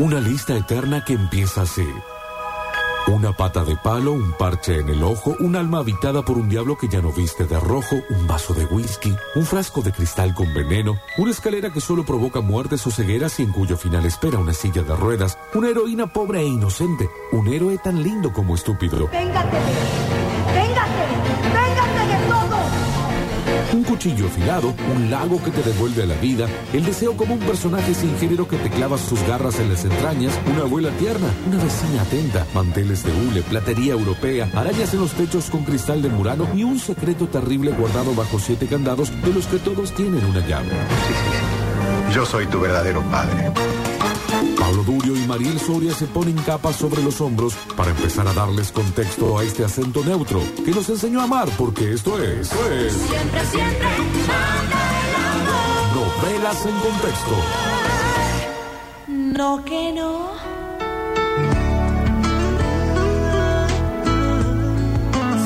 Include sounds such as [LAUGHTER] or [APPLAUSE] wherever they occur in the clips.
Una lista eterna que empieza así. Una pata de palo, un parche en el ojo, un alma habitada por un diablo que ya no viste de rojo, un vaso de whisky, un frasco de cristal con veneno, una escalera que solo provoca muertes o cegueras y en cuyo final espera una silla de ruedas, una heroína pobre e inocente, un héroe tan lindo como estúpido. ¡Véngate! Un cuchillo afilado, un lago que te devuelve a la vida, el deseo como un personaje sin género que te clava sus garras en las entrañas, una abuela tierna, una vecina atenta, manteles de hule, platería europea, arañas en los techos con cristal de murano y un secreto terrible guardado bajo siete candados de los que todos tienen una llave. Yo soy tu verdadero padre. Pablo Durio y Mariel Soria se ponen capas sobre los hombros para empezar a darles contexto a este acento neutro que nos enseñó a amar porque esto es, esto es Siempre, siempre, manda el amor. Novelas en Contexto. No que no.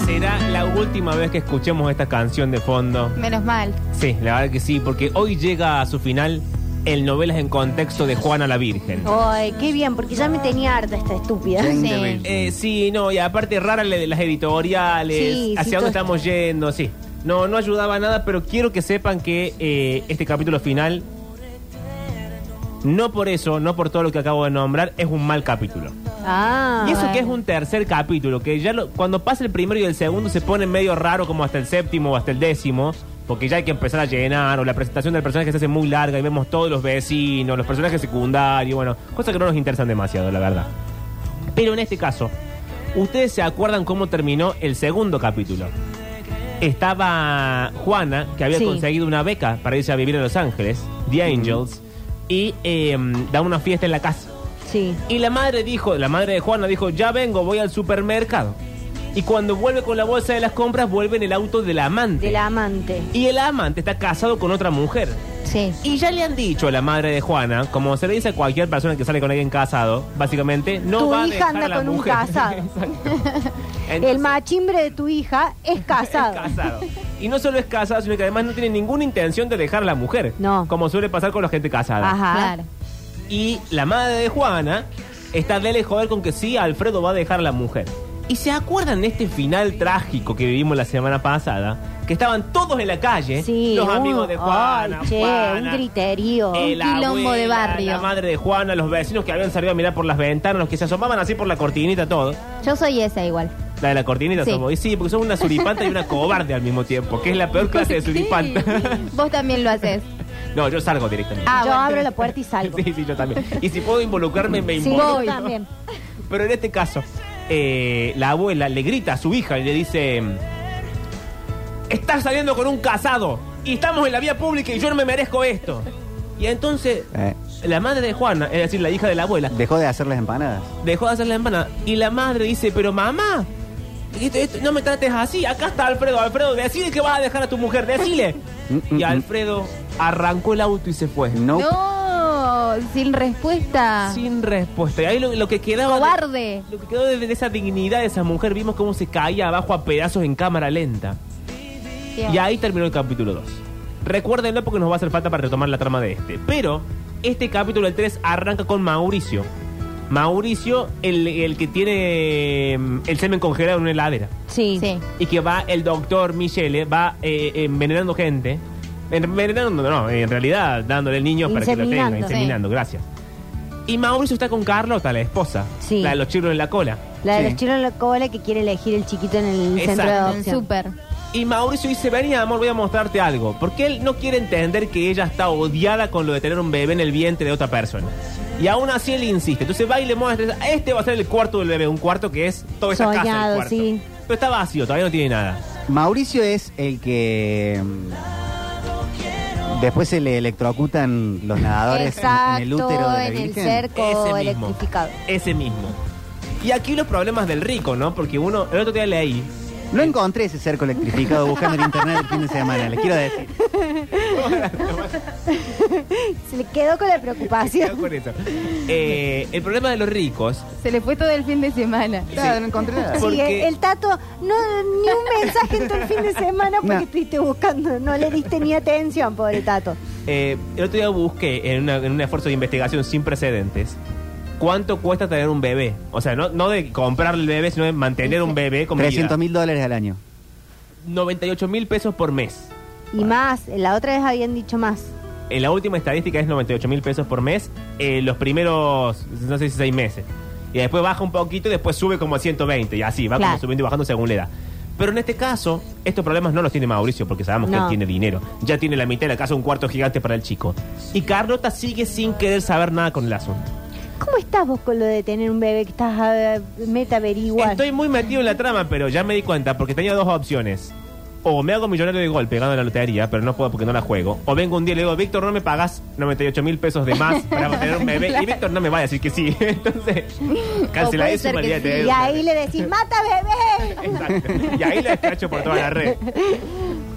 Será la última vez que escuchemos esta canción de fondo. Menos mal. Sí, la verdad que sí, porque hoy llega a su final el Novelas en Contexto de Juana la Virgen. Ay, qué bien, porque ya me tenía harta esta estúpida. Sí. Eh, sí, no, y aparte rara la de las editoriales, Sí, sí, hacia dónde estamos yendo, sí. No, no ayudaba a nada, pero quiero que sepan que eh, este capítulo final, no por eso, no por todo lo que acabo de nombrar, es un mal capítulo. Ah, y eso que es un tercer capítulo, que ya lo- cuando pasa el primero y el segundo se pone medio raro como hasta el séptimo o hasta el décimo, porque ya hay que empezar a llenar, o la presentación del personaje se hace muy larga y vemos todos los vecinos, los personajes secundarios, bueno, cosas que no nos interesan demasiado, la verdad. Pero en este caso, ¿ustedes se acuerdan cómo terminó el segundo capítulo? Estaba Juana, que había Sí. conseguido una beca para irse a vivir a Los Ángeles, The Angels, y eh, da una fiesta en la casa. Sí. Y la madre dijo, la madre de Juana dijo, ya vengo, voy al supermercado. Y cuando vuelve con la bolsa de las compras, vuelve en el auto del amante. Del amante. Y el amante está casado con otra mujer. Sí. Y ya le han dicho a la madre de Juana, como se le dice a cualquier persona que sale con alguien casado, básicamente, no Tu va a hija dejar anda a la con un mujer. [LAUGHS] casado. Exacto. [LAUGHS] El machimbre de tu hija es [LAUGHS] casado. es casado. Y no solo es casado, sino que además no tiene ninguna intención de dejar a la mujer. No. Como suele pasar con la gente casada. Ajá. Claro. Y la madre de Juana está de joder con que sí, Alfredo va a dejar a la mujer. ¿Y se acuerdan de este final trágico que vivimos la semana pasada? Que estaban todos en la calle, Sí, los un- amigos de Juana, ay, che, Juana, un griterío. eh, Un la quilombo de abuela, barrio. La madre de Juana, los vecinos que habían salido a mirar por las ventanas, los que se asomaban así por la cortinita, todo. Yo soy esa igual. La de la cortinita Sí. somos. Y sí, porque somos una suripanta y una [LAUGHS] cobarde al mismo tiempo, que es la peor clase de suripanta. [LAUGHS] Vos también lo haces. no, yo salgo directamente. Ah, Yo bueno. abro la puerta y salgo. [LAUGHS] Sí, sí, yo también. Y si puedo involucrarme, me Sí, involucro. yo también. Pero en este caso, eh, la abuela le grita a su hija y le dice: Estás saliendo con un casado y estamos en la vía pública y yo no me merezco esto. Y entonces, Eh, la madre de Juana, es decir, la hija de la abuela, ¿Dejó de hacer las empanadas? dejó de hacer la empanada. Y la madre dice: Pero mamá, esto- esto- no me trates así. Acá está Alfredo. Alfredo, decile que vas a dejar a tu mujer, decile. Mm, mm, Y mm. Alfredo arrancó el auto y se fue. No. No, sin respuesta. Sin respuesta. Y ahí lo, lo que quedaba. de- Cobarde. Lo que quedó de, de esa dignidad de esa mujer, vimos cómo se caía abajo a pedazos en cámara lenta. Y ahí terminó el capítulo 2. Recuérdenlo porque nos va a hacer falta para retomar la trama de este. Pero este capítulo, el 3, arranca con Mauricio. Mauricio, el, el que tiene mm, el semen congelado en una heladera. Sí. Sí. Y que va el doctor Michele, va eh, envenenando gente. Envenenando, no, en realidad dándole el niño para que lo tenga, Inseminando. inseminando, gracias. Y Mauricio está con Carlota, la esposa. Sí. La de los chirros en la cola. La de Sí. los chinos en la cola que quiere elegir el chiquito en el Exacto. centro de En adopción. súper. Y Mauricio dice, vení amor, voy a mostrarte algo. Porque él no quiere entender que ella está odiada con lo de tener un bebé en el vientre de otra persona. Y aún así él insiste. Entonces va y le muestra, este va a ser el cuarto del bebé, un cuarto que es toda esa casa. el Soñado, cuarto. sí. Pero está vacío, todavía no tiene nada. Mauricio es el que mm, después se le electrocutan los nadadores en- Exacto, en, el útero de la en el Virgen. cerco Ese mismo. electrificado. Ese mismo. Y aquí los problemas del rico, ¿no? Porque uno, el otro día leí. No encontré ese cerco electrificado buscando en internet el fin de semana, les quiero decir. Se le quedó con la preocupación. con eso. Eh, el problema de los ricos Se le fue todo el fin de semana. Claro, no encontré nada. Sí, Porque- el tato, no, ni un mensaje en todo el fin de semana porque No. estuviste buscando, no le diste ni atención, pobre tato. Eh, el otro día busqué en, una- en un esfuerzo de investigación sin precedentes cuánto cuesta tener un bebé. O sea, no, no de comprar el bebé, sino de mantener un bebé con 300 mil dólares al año. 98 mil pesos por mes. Y más, la otra vez habían dicho más. En la última estadística es 98 mil pesos por mes, eh, los primeros, no sé si seis meses. Y después baja un poquito y después sube como a 120 y así, va Claro. como subiendo y bajando según la edad. Pero en este caso, estos problemas no los tiene Mauricio porque sabemos que No. él tiene dinero. Ya tiene la mitad de la casa, un cuarto gigante para el chico. Y Carlota sigue sin querer saber nada con el asunto. ¿Cómo estás vos con lo de tener un bebé que estás a meta averiguar? Estoy muy metido en la trama, pero ya me di cuenta porque tenía dos opciones. O me hago millonario de golpe ganando la lotería, pero no puedo porque no la juego. O vengo un día y le digo, Víctor, no me pagas 98 mil pesos de más para [LAUGHS] tener un bebé. Y Víctor no me va a decir que sí. [LAUGHS] Entonces, cancela eso olvídate sí. Y ahí le decís, mata bebé. [LAUGHS] Exacto. Y ahí la escacho por toda la red.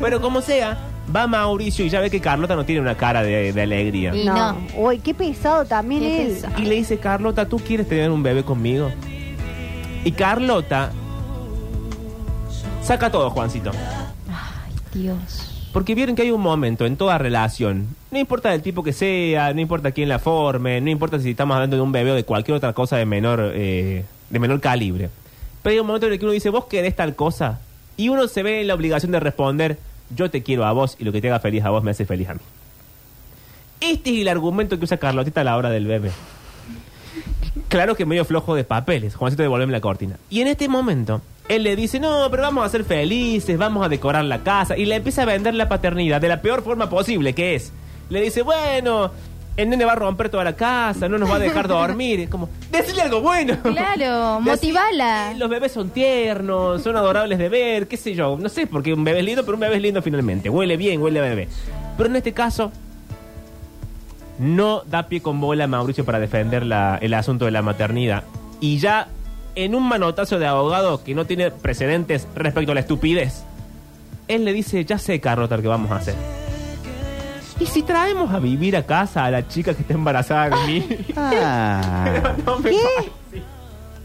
Pero como sea, va Mauricio y ya ve que Carlota no tiene una cara de, de alegría. Y no. Uy, qué pesado también Qué él. pesado. Y le dice, Carlota, ¿tú quieres tener un bebé conmigo? Y Carlota saca todo, Juancito. Ay, Dios. Porque vieron que hay un momento en toda relación, no importa del tipo que sea, no importa quién la forme, no importa si estamos hablando de un bebé o de cualquier otra cosa de menor, eh, de menor calibre. Pero hay un momento en el que uno dice, vos querés tal cosa, y uno se ve en la obligación de responder, yo te quiero a vos y lo que te haga feliz a vos me hace feliz a mí. Este es el argumento que usa Carlotita a la hora del bebé. Claro que medio flojo de papeles. Juancito, devolveme la cortina. Y en este momento, él le dice, no, pero vamos a ser felices, vamos a decorar la casa. Y le empieza a vender la paternidad de la peor forma posible, que es, le dice, bueno, el nene va a romper toda la casa, no nos va a dejar [LAUGHS] dormir. Es como, decirle algo bueno. Claro, motivala. Los bebés son tiernos, son adorables de ver, qué sé yo. No sé, porque un bebé es lindo, pero un bebé es lindo finalmente. Huele bien, huele a bebé. Pero en este caso, no da pie con bola a Mauricio para defender la- el asunto de la maternidad. Y ya en un manotazo de abogado que no tiene precedentes respecto a la estupidez, él le dice, ya sé, Carlota, lo que vamos a hacer. ¿Y si traemos a vivir a casa a la chica que está embarazada de mí? Ah, [LAUGHS] No me ¿Qué? parece.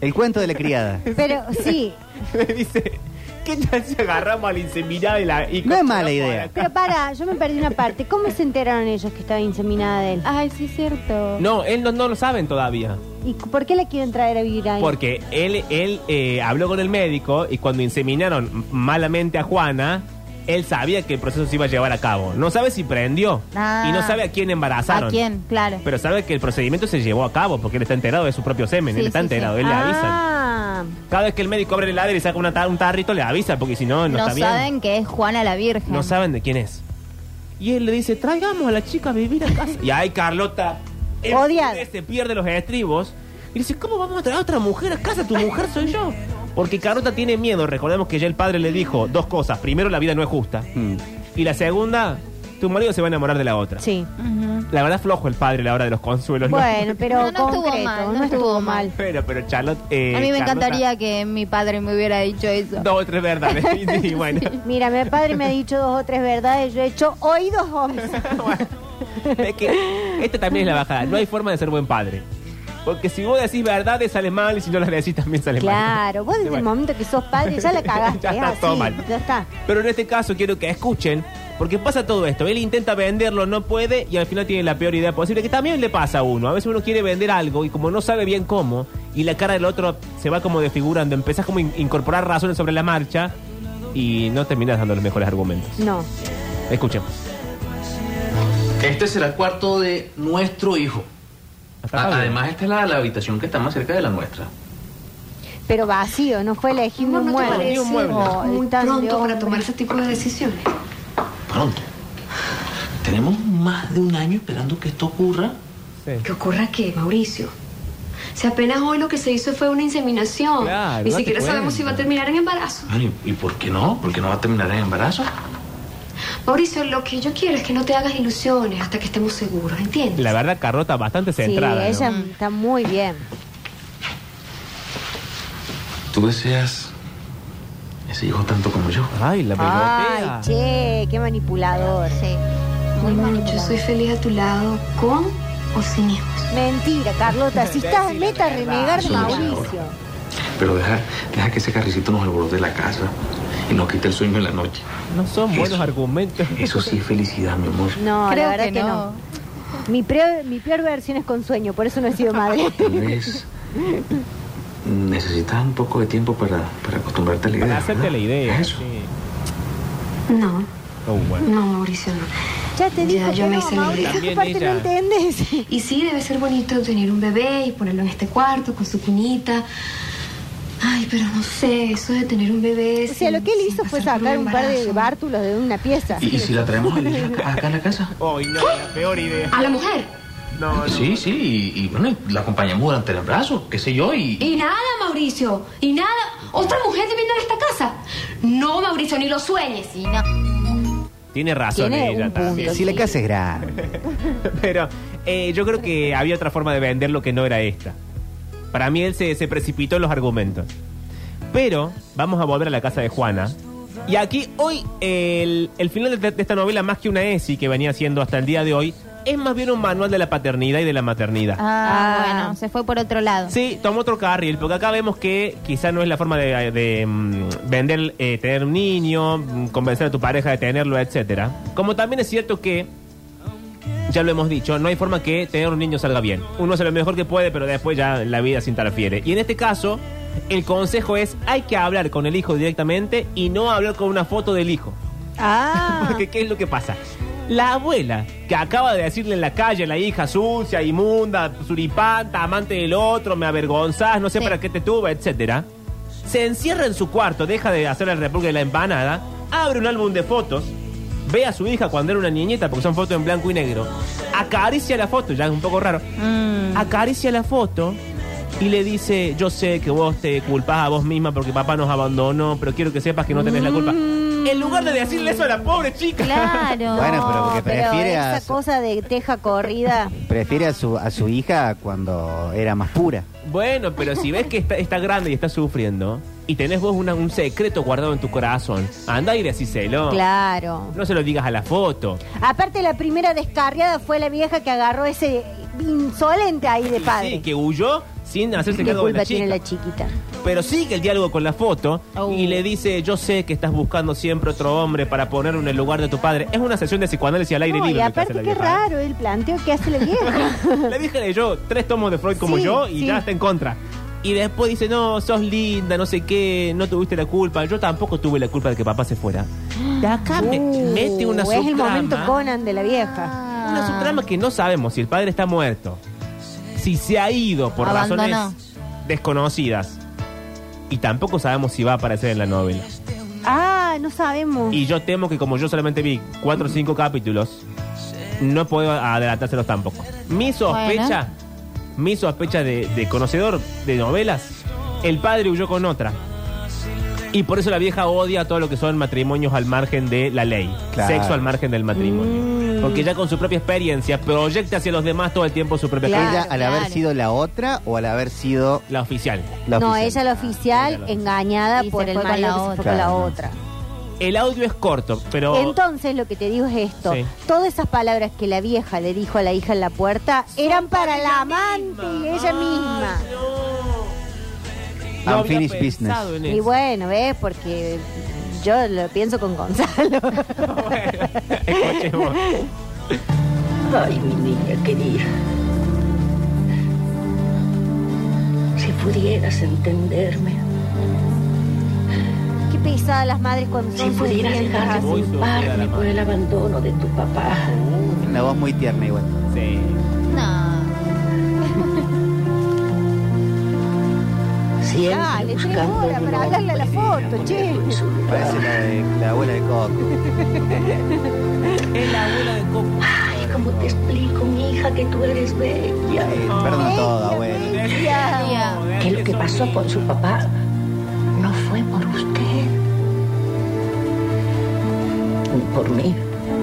el cuento de la criada. Pero sí, [LAUGHS] Me dice, ¿qué tal si agarramos a la inseminada y la... Y No es mala idea. pero para, yo me perdí una parte. ¿Cómo se enteraron ellos que estaba inseminada de él? Ay, sí, es cierto. No, él no, no lo saben todavía. ¿Y por qué la quieren traer a vivir ahí? Porque él, él eh, habló con el médico y cuando inseminaron malamente a Juana, él sabía que el proceso se iba a llevar a cabo. No sabe si prendió Ah. y no sabe a quién embarazaron. ¿A quién? Claro. Pero sabe que el procedimiento se llevó a cabo porque él está enterado de su propio semen. Sí, él está sí, enterado, sí. él le avisan. Ah, Cada vez que el médico abre el heladero y saca una ta- un tarrito, le avisa porque si no, no, no está bien. saben que es Juana la Virgen. No saben de quién es. Y él le dice, traigamos a la chica a vivir a casa. y ahí Carlota Odiada. se pierde los estribos. Y dice, ¿cómo vamos a traer a otra mujer a casa? Tu mujer soy yo. Porque Carlota tiene miedo. Recordemos que ya el padre le dijo dos cosas. Primero, la vida no es justa. Mm. Y la segunda, tu marido se va a enamorar de la otra. sí. La verdad, flojo el padre a la hora de los consuelos. ¿no? Bueno, pero No, no estuvo mal, no, no estuvo mal. Pero, pero Charlotte... eh, A mí me encantaría que mi padre me hubiera dicho eso. Dos o tres verdades. [LAUGHS] Sí, bueno. Mira, mi padre me ha dicho dos o tres verdades, yo he hecho oídos hombres. [LAUGHS] Es que esta también es la bajada. No hay forma de ser buen padre. Porque si vos decís verdades sale mal y si no las decís también sale mal. Claro, vos desde Bueno. el momento que sos padre ya la [LAUGHS] cagaste. Ya está es todo mal. Ya está. Pero en este caso quiero que escuchen, porque pasa todo esto. Él intenta venderlo, no puede y al final tiene la peor idea posible, que también le pasa a uno. A veces uno quiere vender algo y como no sabe bien cómo, y la cara del otro se va como desfigurando, empezás como a in- incorporar razones sobre la marcha y no terminas dando los mejores argumentos. No. Escuchen. Este será el cuarto de nuestro hijo. Además, esta es la, la habitación que está más cerca de la nuestra. Pero vacío, no fue elegir un ¿No mueble. un mueble. Oh, muy pronto para tomar ese tipo de decisiones? Pronto. Tenemos más de un año esperando que esto ocurra. Sí. ¿Qué ocurra qué, Mauricio? Si apenas hoy lo que se hizo fue una inseminación. Claro, Ni siquiera sabemos si va a terminar en embarazo. Bueno, ¿y, y por qué no? ¿Por qué no va a terminar en embarazo? Mauricio, lo que yo quiero es que no te hagas ilusiones hasta que estemos seguros, ¿entiendes? La verdad, Carlota bastante Sí, centrada. ¿no? ella está muy bien. ¿Tú deseas ese hijo tanto como yo? Ay, la Ay, pegotea. che, qué manipulador. Sí. Muy Yo manipulador. soy feliz a tu lado, con o sin hijos. Mentira, Carlota, si estás meta a renegar de Mauricio. Pero deja, deja que ese carricito nos alborote la casa y nos quite el sueño en la noche. No son buenos argumentos. Eso sí es felicidad, mi amor. No, Creo la verdad que que, no. no. Mi peor, mi peor versión es con sueño, por eso no he sido [LAUGHS] madre. Tal vez necesitas un poco de tiempo para, para acostumbrarte a la idea. Para hacerte ¿verdad? la idea. Eso. sí. No, Oh, bueno. no, Mauricio, no. Ya te Ya, digo yo que me no, hice la Mauricio, idea. También no ella- entendés. Y sí, debe ser bonito tener un bebé y ponerlo en este cuarto con su cunita. Ay, pero no sé, eso de tener un bebé. O sea, lo que él hizo fue sacar un par de bártulos de una pieza. ¿Y, y si la traemos [LAUGHS] a acá, acá en la casa? Ay, no, la peor idea. ¿A la mujer? No, no. Sí, sí, y, y bueno, y la acompañamos durante el abrazo, qué sé yo, y... Y nada, Mauricio. Y nada. ¿Otra mujer viviendo en esta casa? No, Mauricio, ni lo sueñes. Y no. Tiene razón Tiene ella también. Si la casa es grande. [LAUGHS] [LAUGHS] Pero eh, yo creo que había otra forma de vender lo que no era esta. Para mí él se, se precipitó en los argumentos. Pero vamos a volver a la casa de Juana. Y aquí hoy el, el final de, de esta novela, más que una ESI que venía siendo hasta el día de hoy, es más bien un manual de la paternidad y de la maternidad. Ah, Ah. bueno, se fue por otro lado. Sí, tomó otro carril, porque acá vemos que quizá no es la forma de, de, mm, vender, eh, tener un niño, mm, convencer a tu pareja de tenerlo, etcétera. Como también es cierto que, ya lo hemos dicho, no hay forma que tener un niño salga bien. Uno hace lo mejor que puede, pero después ya la vida se interfiere. Y en este caso, el consejo es, hay que hablar con el hijo directamente y no hablar con una foto del hijo. Ah, [LAUGHS] Porque ¿qué es lo que pasa? La abuela, que acaba de decirle en la calle a la hija sucia, inmunda, suripanta, amante del otro, me avergonzás, no sé Sí. para qué te tuve, etcétera, se encierra en su cuarto, deja de hacer el repulgue de la empanada, abre un álbum de fotos, ve a su hija cuando era una niñita, porque son fotos en blanco y negro, acaricia la foto, ya es un poco raro, Mm. acaricia la foto y le dice, yo sé que vos te culpás a vos misma porque papá nos abandonó, pero quiero que sepas que no tenés la culpa. En lugar de decirle eso a la pobre chica. Claro. [LAUGHS] Bueno, pero porque pero prefiere a esa su- cosa de teja corrida. Prefiere a su, a su hija cuando era más pura. Bueno, pero si ves que está, está grande y está sufriendo y tenés vos una- un secreto guardado en tu corazón, anda y decíselo. Claro. No se lo digas a la foto. Aparte, la primera descarriada fue la vieja que agarró ese insolente ahí de padre. Sí, que huyó sin hacerse ¿Qué cargo de culpa la tiene chica. la chiquita? Pero sigue el diálogo con la foto Oh. y le dice, yo sé que estás buscando siempre otro hombre para ponerlo en el lugar de tu padre. Es una sesión de psicoanálisis al aire No, y libre. lo que hace aparte, la qué vieja, ¿eh? raro el planteo que hace la vieja. [LAUGHS] La vieja leyó tres tomos de Freud como Sí, yo y sí. ya está en contra. Y después dice, no, sos linda, no sé qué, no tuviste la culpa. Yo tampoco tuve la culpa de que papá se fuera. De acá me- Uh, mete una Es el subtrama. momento Conan de la vieja. Una subtrama que no sabemos si el padre está muerto, si se ha ido por Abandonó. razones desconocidas. Y tampoco sabemos si va a aparecer en la novela. Ah, no sabemos. Y yo temo que como yo solamente vi cuatro o cinco capítulos, no puedo adelantárselos tampoco. Mi sospecha, mi sospecha de, de conocedor de novelas, el padre huyó con otra. Y por eso la vieja odia todo lo que son matrimonios al margen de la ley. Claro. Sexo al margen del matrimonio. Mm. Porque ya con su propia experiencia proyecta hacia los demás todo el tiempo su propia Claro. ¿Ella al haber sido la otra o al haber sido La oficial. la no, oficial? ella la oficial, Ella la- engañada por el marido la que se fue otra. con la Claro. otra. El audio es corto, pero... Entonces lo que te digo es esto. Sí. Todas esas palabras que la vieja le dijo a la hija en la puerta eran para la amante y ella misma. No había Unfinished pensado business. en Y eso. bueno, ¿ves? Porque yo lo pienso con Gonzalo. [LAUGHS] Bueno, escuchemos. Ay, mi niña querida. Si pudieras entenderme, pesadas las madres cuando si son pudieras sufrientes dejar de culparme por el abandono de tu papá. Una voz muy tierna igual. Sí. No. [LAUGHS] Siempre Dale, tres horas para hablarle a la foto, che. Parece la, de, la abuela de Coco. [LAUGHS] Es la abuela de Coco. Ay, ¿cómo te explico, mi hija, que tú eres bella? Eh, perdón todo, abuela. Tía. Que lo que pasó con su papá fue por usted. Ni por mí.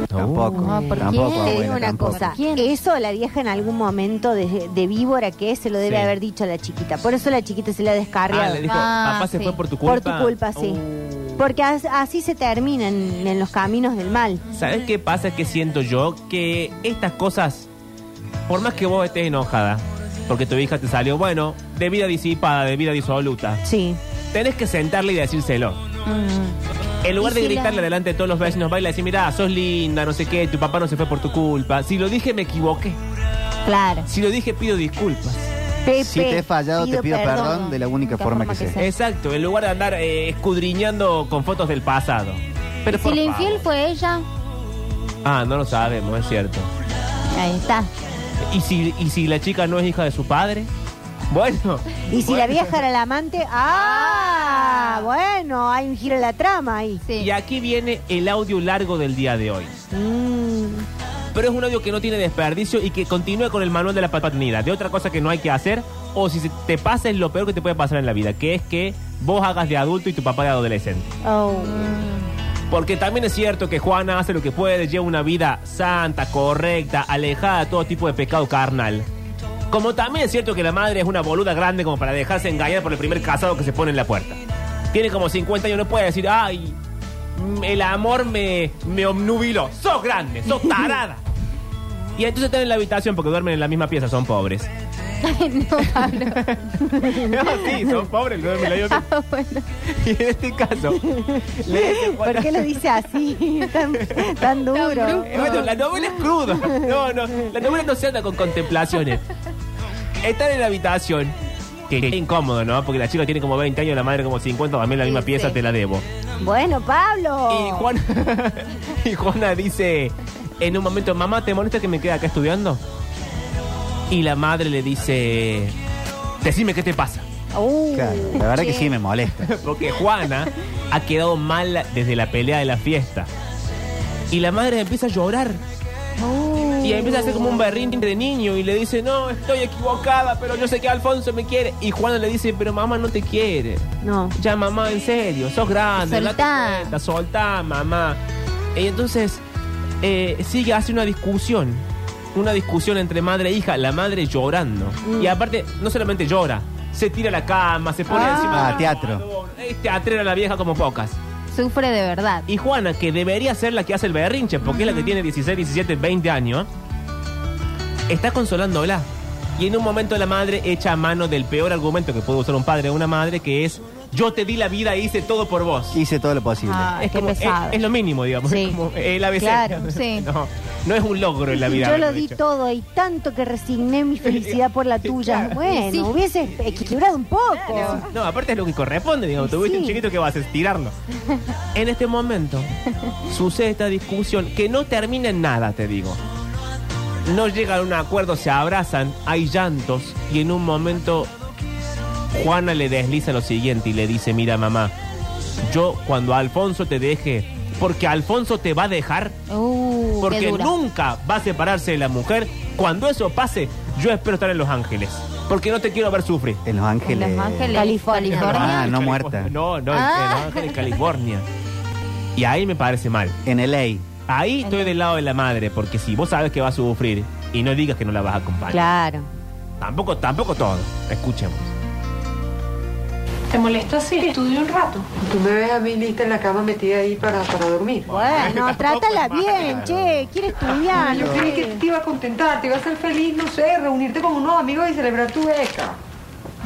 Tampoco. No, ¿por tampoco, quién? Te digo una tampoco. cosa, eso la vieja en algún momento de, de víbora que es se lo debe Sí. haber dicho a la chiquita. Por eso la chiquita se la ha descarriado. Ah, le dijo, Ah, papá se fue por tu culpa. Por tu culpa, sí. Uh. Porque as- así se terminan en los caminos del mal. ¿Sabes qué pasa? Que siento yo que estas cosas, por más que vos estés enojada, porque tu hija te salió, bueno, de vida disipada, de vida disoluta, Sí. Tenés que sentarle y decírselo. Mm. En lugar de si gritarle la- delante de todos los vecinos, baila y decir, mira, sos linda, no sé qué, tu papá no se fue por tu culpa. Si lo dije, me equivoqué. Claro. Si lo dije, pido disculpas. Pepe, Si te he fallado, te pido perdón de la única forma que sea. Exacto, en lugar de andar eh, escudriñando con fotos del pasado. Pero Si por la favor. infiel fue ella, Ah, no lo sabemos, es cierto. ahí está. ¿Y si, ¿Y si la chica no es hija de su padre? Bueno. Y si la vieja era la amante, ah, bueno, hay un giro en la trama ahí. Sí. Y aquí viene el audio largo del día de hoy. Mm, Pero es un audio que no tiene desperdicio y que continúa con el manual de la paternidad. De otra cosa que no hay que hacer, o si se te pasa es lo peor que te puede pasar en la vida, que es que vos hagas de adulto y tu papá de adolescente. oh. Porque también es cierto que Juana hace lo que puede, lleva una vida santa, correcta, alejada de todo tipo de pecado carnal. Como también es cierto que la madre es una boluda grande como para dejarse engañar por el primer casado que se pone en la puerta. Tiene como 50 años, no puede decir, ay, mm, el amor me, me obnubiló. Sos grande, sos tarada. [LAUGHS] Y entonces están en la habitación porque duermen en la misma pieza, son pobres. no, Pablo. [LAUGHS] No, sí, son pobres, la. Ah, bueno. [LAUGHS] Y en este caso, le dice Juana- ¿Por qué lo dice así? tan, tan duro. Eh, Bueno, la novela es cruda. No, no, la novela no se anda con contemplaciones. Están en la habitación. Que que incómodo, ¿no? Porque la chica tiene como 20 años, la madre como 50, también la misma Sí, pieza, sí. te la debo. Bueno, Pablo. Y Juana, [LAUGHS] y Juana dice en un momento, mamá, ¿te molesta que me quede acá estudiando? Y la madre le dice, decime qué te pasa. Uh, Claro, la verdad que sí me molesta. [LAUGHS] Porque Juana ha quedado mal desde la pelea de la fiesta. Y la madre empieza a llorar. uh. Y empieza a hacer como un berrinche de niño y le dice, no, estoy equivocada, pero yo sé que Alfonso me quiere. Y Juana le dice, pero mamá no te quiere. No. Ya, mamá, en serio, sos grande, Soltá. cuenta, soltá, mamá. Y entonces eh, sigue, hace una discusión. Una discusión entre madre e hija, la madre llorando. Mm. Y aparte, no solamente llora, se tira a la cama, se pone Ah. encima Ah, teatro. Es teatrera la vieja como pocas. Sufre de verdad. Y Juana, que debería ser la que hace el berrinche, porque es la que tiene 16, 17, 20 años, está consolándola. Y en un momento la madre echa a mano del peor argumento que puede usar un padre o una madre, que es, yo te di la vida e hice todo por vos. Hice todo lo posible. Ah, es, qué como- pesado. es- es lo mínimo, digamos. Sí. Es como el ABC. Claro, [LAUGHS] sí. No, no es un logro en la vida. Yo lo haberlo di hecho. todo y tanto que resigné mi [LAUGHS] felicidad por la tuya. Bueno, Sí. hubiese equilibrado un poco. No, aparte es lo que corresponde, digamos. Tuviste Sí. un chiquito que vas a estirarlo. [LAUGHS] En este momento sucede esta discusión que no termina en nada, te digo. No llegan a un acuerdo, se abrazan, hay llantos y en un momento Juana le desliza lo siguiente y le dice, mira mamá, yo cuando Alfonso te deje, porque Alfonso te va a dejar, Uh, qué porque dura. nunca va a separarse de la mujer, cuando eso pase, yo espero estar en Los Ángeles, porque no te quiero ver sufrir. En Los Ángeles. En Los Ángeles, California. Ah, no California. muerta. No, no, Ah. en Los Ángeles, California. Y ahí me parece mal. En LA. Ahí estoy del lado de la madre, porque si vos sabes que va a sufrir y no digas que no la vas a acompañar. Claro. Tampoco, tampoco todo. Escuchemos. ¿Te molesta si estudio un rato? Tú me ves a mí lista en la cama metida ahí para, para dormir. Bueno, trátala bien, che. Quiere estudiar. Yo creí que te iba a contentar, te iba a hacer feliz, no sé, reunirte con unos amigos y celebrar tu beca.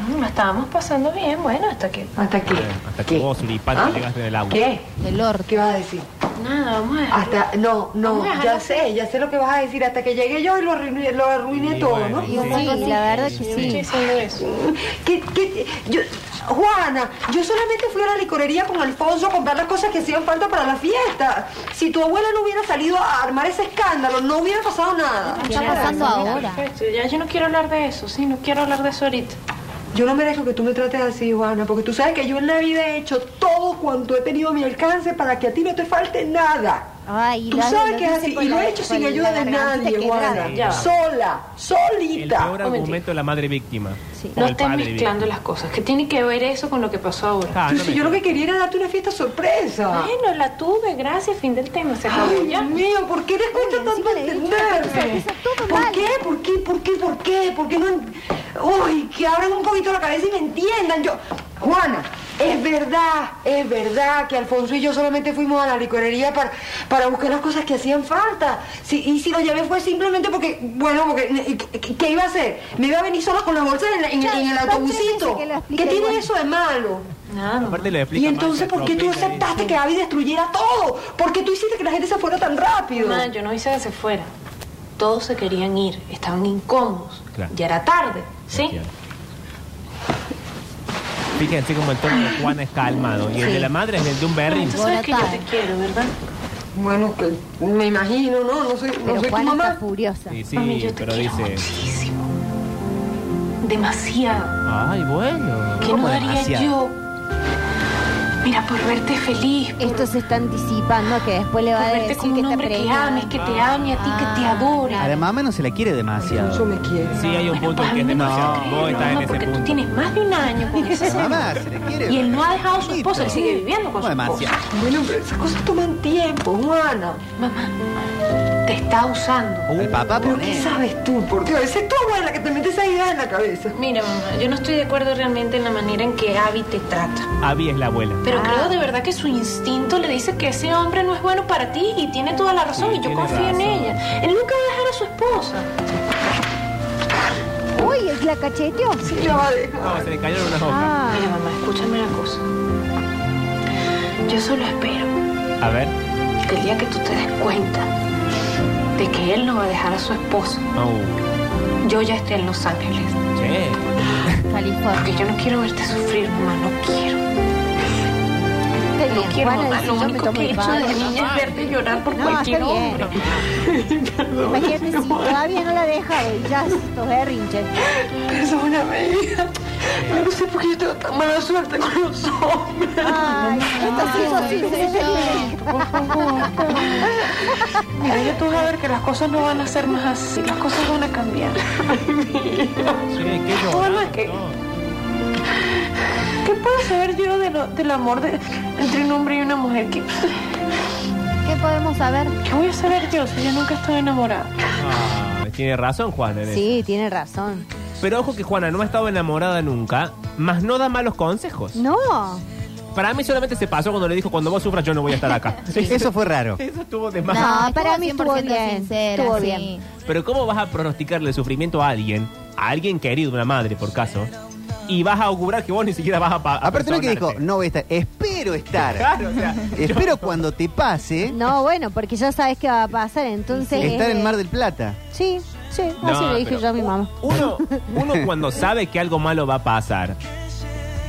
Mm, estábamos pasando bien, bueno, hasta que... ¿Hasta qué? Hasta que vos, Suripán, ¿Ah? llegaste del agua. ¿Qué? Del orto. ¿Qué vas a decir? Nada, vamos a dejarlo. Hasta, no, no, ya sé, ya sé lo que vas a decir. Hasta que llegue yo y lo arruiné, lo arruiné Sí, todo, bueno, ¿no? sí. Sí, la verdad que Yo no estoy sí. diciendo eso. ¿Qué, qué, yo, Juana, yo solamente fui a la licorería con Alfonso a comprar las cosas que hacían falta para la fiesta. Si tu abuela no hubiera salido a armar ese escándalo, no hubiera pasado nada. ¿Qué está pasando ahora? Perfecto, ya yo no quiero hablar de eso, sí, no quiero hablar de eso ahorita. Yo no merezco que tú me trates así, Juana, porque tú sabes que yo en la vida he hecho todo cuanto he tenido a mi alcance para que a ti no te falte nada. Ay, Tú sabes lo que es así, y lo he hecho sin ayuda de nadie. Juana. Sola, El solita. peor argumento de la madre víctima. Sí. No el estés mezclando las cosas. ¿Qué tiene que ver eso con lo que pasó ahora? Ah, no me yo lo que quería era darte una fiesta sorpresa. Bueno, la tuve, gracias, fin del tema, se acabó Ay, ya. Dios mío, ¿por qué les cuesta tanto entenderme? ¿Por qué? ¿Por qué? ¿Por qué? ¿Por qué? ¿Por qué no? Uy, que abran un poquito la cabeza y me entiendan. Yo, Juana, Es verdad, es verdad que Alfonso y yo solamente fuimos a la licorería para, para buscar las cosas que hacían falta. Y si lo llevé fue simplemente porque, bueno, porque, ¿qué, qué iba a hacer? ¿Me iba a venir sola con las bolsas en, la- en- en el autobusito? ¿Qué tiene eso de malo? Nada. Le Y entonces, ¿por qué tú aceptaste que Abby destruyera todo? ¿Por qué tú hiciste que la gente se fuera tan rápido? Mamá, yo no hice que se fuera. Todos se querían ir, estaban incómodos. Claro. Ya era tarde, ¿sí? Fíjense como el tono de Juana es calmado y el de la madre es el de un berrinche. Tú sabes que yo te quiero, ¿verdad? Bueno, que me imagino, ¿no? No soy, no Pero soy tu Juana está mamá. furiosa. Sí, sí, Mami, yo te pero quiero dice. muchísimo. Demasiado. Ay, bueno. ¿Qué no ¿Cómo daría demasiado? yo? Mira, por verte feliz, por, Esto se está anticipando que después le va por a verte decir como que un está hombre que ames, que te ame a ti, que te Ah, adore. A la mamá no se la quiere demasiado. me quiere. Sí, hay un punto en que es No, demasiado. Vos estás en ese porque tú tienes más de un año con ese La [LAUGHS] señor. mamá se le quiere. Y él no ha dejado a su esposa, él sigue viviendo con No su esposa. demasiado. Bueno, pero esas cosas toman tiempo, Juana. Mamá, te está usando. El papá ¿Pero qué sabes tú? Por Dios, esa es tu abuela que te mete esa idea en la cabeza. Mira, mamá, yo no estoy de acuerdo realmente en la manera en que Abby te trata. Abby es la abuela. Pero Ah. creo de verdad que su instinto le dice que ese hombre no es bueno para ti y tiene toda la razón Sí, y yo confío en ella. Él nunca va a dejar a su esposa. Uy, ¿es la cacheteó? Sí, la va a dejar. No, se le cayeron unas hojas. Ah, Mira, mamá, escúchame una cosa. Yo solo espero A ver. que el día que tú te des cuenta de que él no va a dejar a su esposa, Oh, yo ya esté en Los Ángeles. [LAUGHS] California. Porque yo no quiero verte sufrir, mamá, no quiero. Está No bien. quiero, Juana mamá. Lo yo me único que he hecho de niña es verte llorar por No, cualquier bien. hombre. Imagínate si todavía no la deja y ya estos berrinches. Perdóname, hija. Yo no sé por qué yo tengo tan mala suerte con los hombres. Ay, esto sí, eso sí, sí, yo. Por favor. Mira, ya tú vas a ver que las cosas no van a ser más así. Las cosas van a cambiar. Che, qué Hola, llorando. ¿qué? ¿Qué puedo saber yo de lo- del amor de- entre un hombre y una mujer? ¿Qué, ¿Qué podemos saber? qué voy a saber yo si yo nunca estoy enamorada? Ah, tiene razón, Juana. en eso. Sí, tiene razón. Pero ojo que Juana no ha estado enamorada nunca, más no da malos consejos. No. Para mí solamente se pasó cuando le dijo, cuando vos sufras yo no voy a estar acá. [LAUGHS] Eso fue raro. [LAUGHS] Eso estuvo de más. No, para mí estuvo 100% bien, sincera, estuvo sí. bien. Pero ¿cómo vas a pronosticarle sufrimiento a alguien, a alguien querido, una madre por caso, y vas a augurar que vos ni siquiera vas a pa- a Aparte no que dijo, no voy a estar, espero estar. Claro, o sea, [LAUGHS] Espero cuando te pase No, bueno, porque ya sabes qué va a pasar, entonces... estar en Mar del Plata. Sí, sí, No, así le dije yo a mi mamá. Uno, [LAUGHS] uno cuando sabe que algo malo va a pasar,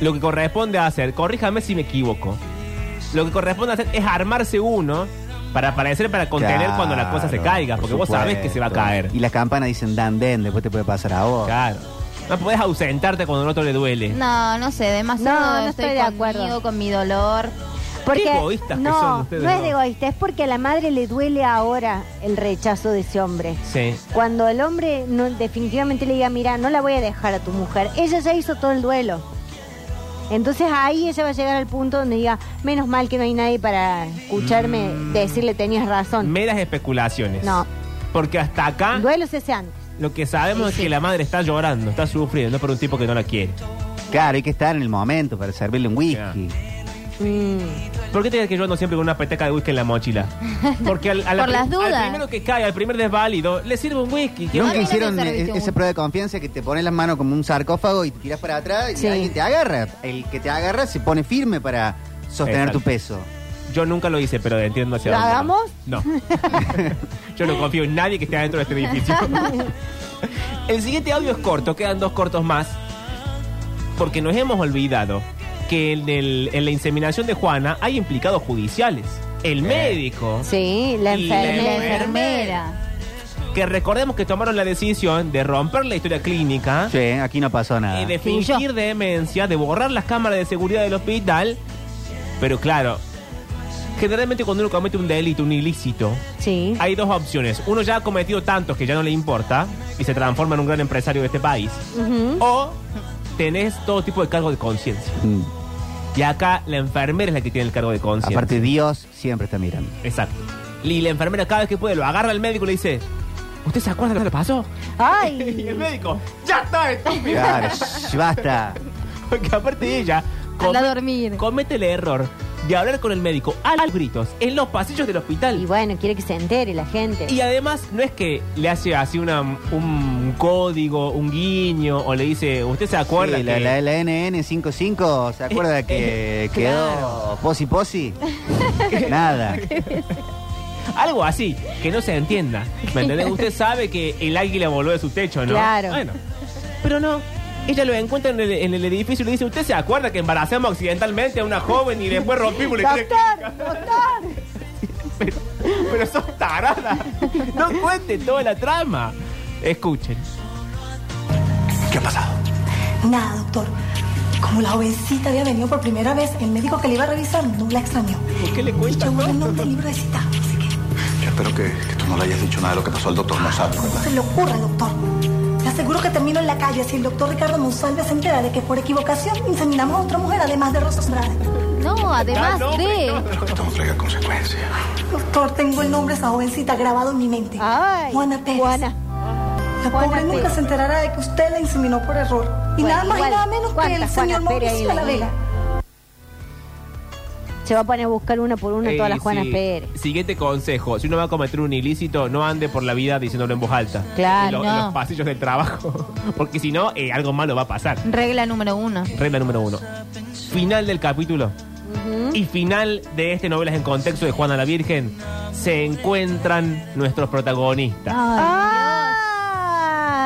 lo que corresponde hacer, corríjame si me equivoco, lo que corresponde hacer es armarse uno para parecer, para contener Claro, cuando la cosa se caiga, por porque vos sabés que se va a caer. Y las campanas dicen dan den, después te puede pasar a vos. Claro. No podés ausentarte cuando al otro le duele. No, no sé, demasiado No, no estoy, estoy de conmigo, acuerdo. con mi dolor. Porque, Qué egoístas que no, son ustedes no es de egoísta, es porque a la madre le duele ahora el rechazo de ese hombre. Sí. Cuando el hombre no, definitivamente le diga, mira, no la voy a dejar a tu mujer, ella ya hizo todo el duelo. Entonces ahí ella va a llegar al punto donde diga, menos mal que no hay nadie para escucharme decirle tenías razón. Meras especulaciones. No, Porque hasta acá el duelo se hace antes. Lo que sabemos es que la madre está llorando, está sufriendo por un tipo que no la quiere. Claro, hay que estar en el momento para servirle un whisky. Mm. ¿Por qué te que yo ando siempre con una peteca de whisky en la mochila? Porque al, a la [LAUGHS] Por las dudas. al primero que cae, al primer desválido, le sirve un whisky. ¿Qué A mí Nunca no hicieron serviste eh, un- esa prueba de confianza que te pones las manos como un sarcófago y te tiras para atrás y Sí. alguien te agarra. El que te agarra se pone firme para sostener Exacto. tu peso. Yo nunca lo hice, pero entiendo hacia ¿Lo dónde va. hagamos? No. [LAUGHS] Yo no confío en nadie que esté adentro de este edificio. [LAUGHS] El siguiente audio es corto, quedan dos cortos más. Porque nos hemos olvidado que en, el- en la inseminación de Juana hay implicados judiciales. El médico, Sí, la Y la La enfermera. enfermera. que recordemos que tomaron la decisión de romper la historia clínica, Sí, aquí no pasó nada. y de Sí, yo. fingir demencia, de borrar las cámaras de seguridad del hospital. Pero claro, generalmente cuando uno comete un delito, un ilícito, Sí. hay dos opciones. Uno ya ha cometido tantos que ya no le importa y se transforma en un gran empresario de este país. Ujú. O tenés todo tipo de cargo de conciencia. Mm. Y acá la enfermera es la que tiene el cargo de conciencia. Aparte, Dios siempre está mirando. Exacto. Y la enfermera cada vez que puede lo agarra al médico y le dice, ¿usted se acuerda de lo que le pasó? [LAUGHS] Y el Ay, médico, ya está, estúpido. Claro, basta. [LAUGHS] Porque aparte ella, Anda a come- dormir. comete el error de hablar con el médico a los gritos en los pasillos del hospital. Y bueno, quiere que se entere la gente. Y además, no es que le hace así una, un código, un guiño, o le dice, ¿usted se acuerda Sí, la, que- la, la NN55, ¿se acuerda que quedó posi posi? [LAUGHS] Nada. Algo así, que no se entienda. ¿Me entendés? [LAUGHS] Usted sabe que el águila voló de su techo, ¿no? Claro. Bueno, pero no. Ella lo encuentra en el, en el edificio y le dice, ¿usted se acuerda que embarazamos accidentalmente a una joven y después rompimos la Doctor, [LAUGHS] doctor. pero, pero sos tarada. No cuente toda la trama. Escuchen. ¿Qué ha pasado? Nada, doctor. Como la jovencita había venido por primera vez, el médico que le iba a revisar no la extrañó. ¿Por qué le cuentas Llegó el nombre del libro de cita. Así que Espero que, que tú no le hayas dicho nada de lo que pasó al doctor no ¿verdad? se le ocurra, doctor. Aseguro que termino en la calle si el doctor Ricardo Monsalve se entera de que por equivocación inseminamos a otra mujer además de Rosa Andrade. No, además no, de. no. Pero que esto no traiga consecuencias. Doctor, tengo el nombre de esa jovencita grabado en mi mente. Ay, Juana Pérez. Juana. La Juana pobre nunca Pérez. se enterará de que usted la inseminó por error. Y Bueno, nada más igual, y nada menos que el ¿cuántas señor Mauricio de la la Vega. Se va a poner a buscar una por una todas Eh, las Juanas sí. Pérez. Siguiente consejo. Si uno va a cometer un ilícito, no ande por la vida diciéndolo en voz alta. Claro, En, lo- no. en los pasillos del trabajo. [LAUGHS] Porque si no, eh, algo malo va a pasar. Regla número uno. Regla número uno. Final del capítulo. Y final de este Novelas en Contexto de Juana la Virgen. Se encuentran nuestros protagonistas. Ah.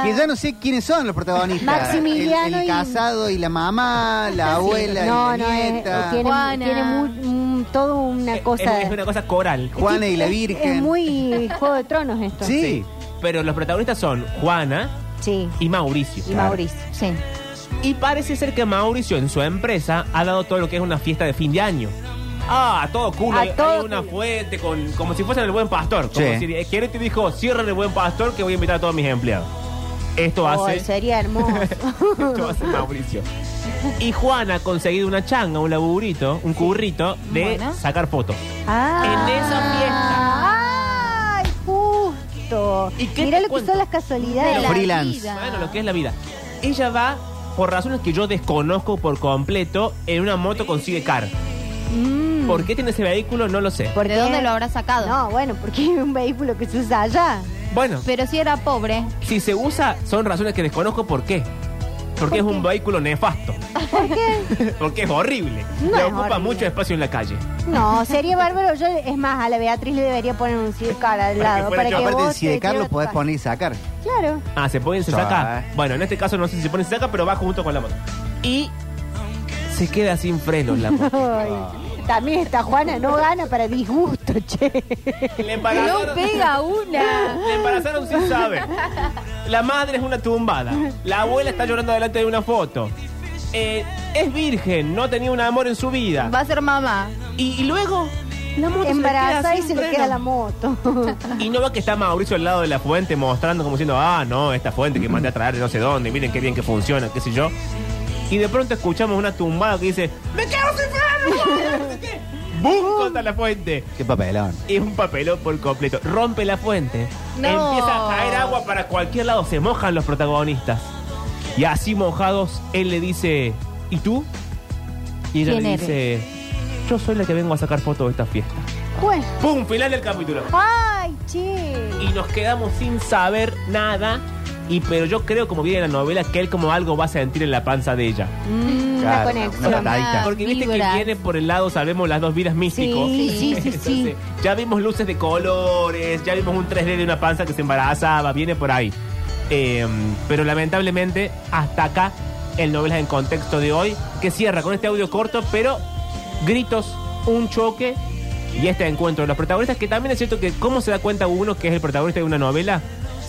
Que ya no sé quiénes son los protagonistas. Maximiliano el, el y- casado y la mamá, la abuela No, y no, la es- nieta. tiene, Juana. tiene muy- mm, todo una cosa. Es, una cosa coral. Juana y la Virgen. Es muy Juego de Tronos esto. Sí. Pero los protagonistas son Juana Sí. y Mauricio. Y Mauricio. Sí. Y parece ser que Mauricio en su empresa ha dado todo lo que es una fiesta de fin de año. Ah, a todo culo. A Hay, todo hay una culo. fuente con, como si fuesen el buen pastor. Como Sí. si eh, Querete dijo, cierren el buen pastor que voy a invitar a todos mis empleados. Esto Oh, hace. sería hermoso. [LAUGHS] Esto hace Mauricio. Y Juana ha conseguido una changa, un laburito, un currito de Bueno. sacar fotos. Ah. En esa fiesta. Ay, justo. ¿Y qué Mirá te lo que cuento? son las casualidades. Los La freelance. vida. Bueno, lo que es la vida. Ella va, por razones que yo desconozco por completo, en una moto con Sidecar. Mm. ¿Por qué tiene ese vehículo? No lo sé. ¿Por ¿De qué? dónde lo habrá sacado? No, bueno, porque es un vehículo que se usa allá. Bueno, Pero si era pobre. si se usa, son razones que desconozco por qué. Porque es un vehículo nefasto. ¿Por qué? [LAUGHS] Porque es horrible. No Le es ocupa horrible. mucho espacio en la calle. No, sería bárbaro. Yo, es más, a la Beatriz le debería poner un sidecar al Para que lado. fuera Para yo. que Aparte, vos si de te Carlos podés tu- poner y sacar. Claro. Ah, ¿se pone y se Sí. Bueno, en este caso no sé si se pone y se saca, pero va junto con la moto. Y se queda sin frenos la moto. [LAUGHS] Ay, también esta Juana no gana para disgusto, che. Le No pega una. le embarazaron sin saber. La madre es una tumbada. La abuela está llorando delante de una foto. Eh, es virgen, no tenía un amor en su vida. Va a ser mamá. Y, y luego la moto se le queda Embarazada y sin se le freno. queda la moto. Y no va que está Mauricio al lado de la fuente mostrando como diciendo, ah, no, esta fuente que mandé a traer de no sé dónde, miren qué bien que funciona, qué sé yo. Y de pronto escuchamos una tumbada que dice, ¡Me quedo sin freno! [LAUGHS] ¡Bum! contra la fuente. Qué papelón. Es un papelón por completo. Rompe la fuente. No. Empieza a caer agua para cualquier lado. Se mojan los protagonistas. Y así mojados, él le dice, ¿y tú? Y ella ¿Quién le eres? dice, yo soy la que vengo a sacar fotos de esta fiesta. Bueno. ¡Pum! Final del capítulo. Ay, che. y nos quedamos sin saber nada. Y pero yo creo, como viene en la novela, que él como algo va a sentir en la panza de ella. Mm, Claro, una conexión. una patadita. Porque viste que viene por el lado, sabemos las dos vidas místicos. Sí, sí, sí, ya vimos luces de colores, ya vimos un 3D de una panza que se embarazaba, viene por ahí. Eh, pero lamentablemente, hasta acá, el novelas en contexto de hoy, que cierra con este audio corto, pero gritos, un choque y este encuentro de los protagonistas, que también es cierto que, ¿cómo se da cuenta uno que es el protagonista de una novela?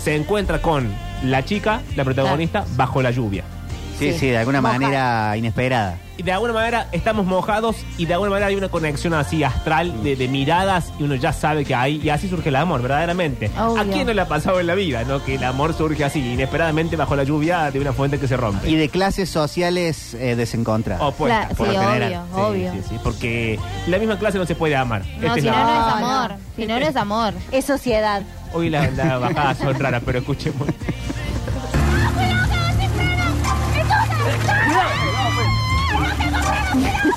Se encuentra con la chica, la protagonista, bajo la lluvia. Sí, Sí. sí, de alguna Moja. manera inesperada. Y de alguna manera estamos mojados y de alguna manera hay una conexión así astral de, de miradas y uno ya sabe que hay y así surge el amor, verdaderamente. Obvio. ¿A quién no le ha pasado en la vida, no? Que el amor surge así, inesperadamente bajo la lluvia de una fuente que se rompe. Y de clases sociales eh, desencontradas. Opuestas, Cla- por sí, lo general. obvio, obvio. Sí, sí, sí, porque la misma clase no se puede amar. No, Esta es si no, la- no es amor. no. Si no, no es amor. Es sociedad. Hoy las la bajadas son raras, pero escuchemos. [LAUGHS]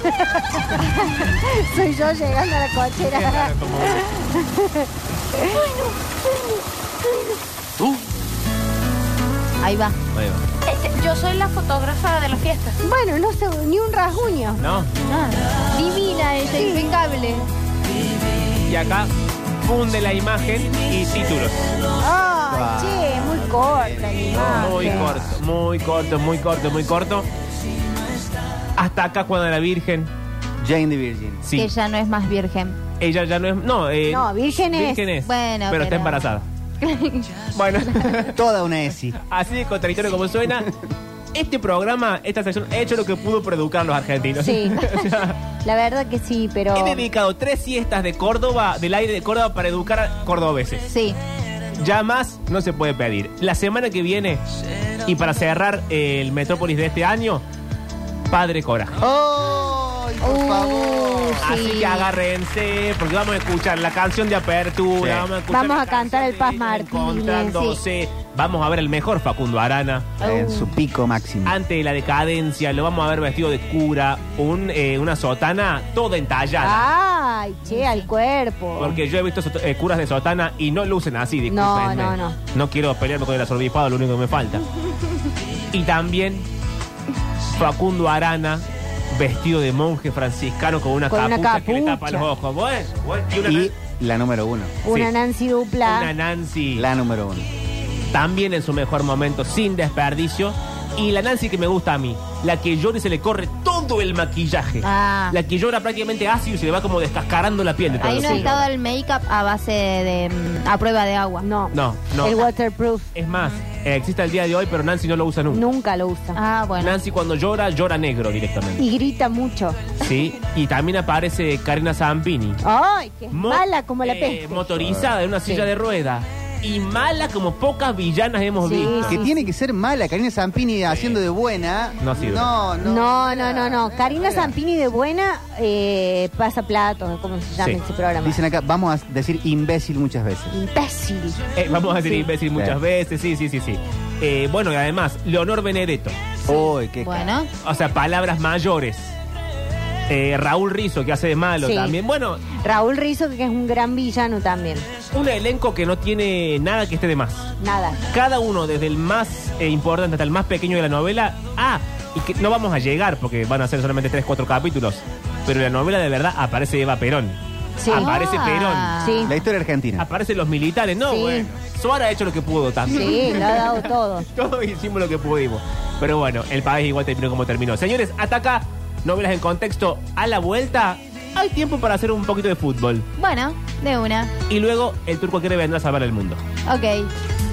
[LAUGHS] Soy yo llegando a la cochera. ¿Tú? Ahí va. Ahí va. Este, yo soy la fotógrafa de la fiesta. Bueno, no sé, ni un rasguño. ¿No? Divina ella, impecable. Y acá funde la imagen y títulos. Ay, che, muy corta la imagen. Muy corto, muy corto, muy corto, muy corto. Hasta acá cuando la Virgen. Jane the Virgin. Sí. Que ya no es más virgen. Ella ya no es. No, eh, No, virgen es. virgen es. Bueno, pero, está pero- embarazada. [LAUGHS] Bueno, [LAUGHS] Toda una ESI. así de contradictorio como suena. Este programa, esta sección, ha hecho lo que pudo por educar a los argentinos. Sí. O [LAUGHS] sea, La verdad que sí, pero. he dedicado tres siestas de Córdoba, del aire de Córdoba, para educar a cordobeses. Sí. Ya más no se puede pedir. La semana que viene, y para cerrar eh, el Metrópolis de este año, Padre Coraje. ¡Ay, por Uh, favor! Así sí. que agárrense, porque vamos a escuchar la canción de apertura, Sí. vamos a escuchar Vamos la a cantar canción el Paz de Martínez, Encontrándose. Vamos a ver el mejor Facundo Arana. En su pico máximo. Ante la decadencia, lo vamos a ver vestido de cura, un, eh, una sotana toda entallada. Ay, che, al cuerpo. Porque yo he visto sot- eh, curas de sotana y no lucen así, No, discúlpenme. no, no. No quiero pelearme con el asorbipado, lo único que me falta. y también Facundo Arana, vestido de monje franciscano con una Con una capucha que le tapa los ojos. Bueno, bueno, y una, Y la número uno. Una sí. Nancy dupla. una Nancy La número uno. también en su mejor momento, sin desperdicio. Y la Nancy que me gusta a mí, la que llora y se le corre todo el maquillaje. Ah. La que llora prácticamente ácido y se le va como descascarando la piel de todo Ahí no ha estado el make-up a base de. mm, a prueba de agua. No. No, no. El waterproof. Es más, eh, existe el día de hoy, pero Nancy no lo usa nunca. Nunca lo usa. Ah, bueno. Nancy cuando llora, llora negro directamente. Y grita mucho. Sí, y también aparece Karina Zampini. Ay, Mo- mala como la eh, peste. motorizada en una silla Sí. de rueda. Y mala como pocas villanas hemos Sí, visto. Que sí. tiene que ser mala. Karina Zampini haciendo de buena. No sirve. No, no. No, no, no, no. Karina Zampini de buena eh, pasa platos, ¿cómo se llama Sí. ese programa? Dicen acá, vamos a decir imbécil muchas veces. Imbécil. Eh, vamos a decir Sí. imbécil muchas Sí. veces, sí, sí, sí, sí. Eh, bueno, y además, Leonor Benedetto. Uy, qué Bueno. O sea, palabras mayores. Eh, Raúl Rizo, que hace de malo Sí. también. Bueno, Raúl Rizzo, que es un gran villano también. un elenco que no tiene nada que esté de más. Nada. Cada uno, desde el más eh, importante hasta el más pequeño de la novela. Ah, y que no vamos a llegar porque van a ser solamente 3, 4 capítulos. Pero en la novela de verdad aparece Eva Perón. Sí. Aparece Ah. Sí. La historia argentina. Aparecen los militares. No, Sí. bueno. Suara ha hecho lo que pudo también. Sí, lo ha dado todo. [LAUGHS] Todos hicimos lo que pudimos. Pero bueno, el país igual terminó como terminó. Señores, hasta acá, novelas en contexto. A la vuelta, hay tiempo para hacer un poquito de fútbol. Bueno, de una. Y luego, el turco quiere vendrá a salvar el mundo. Ok.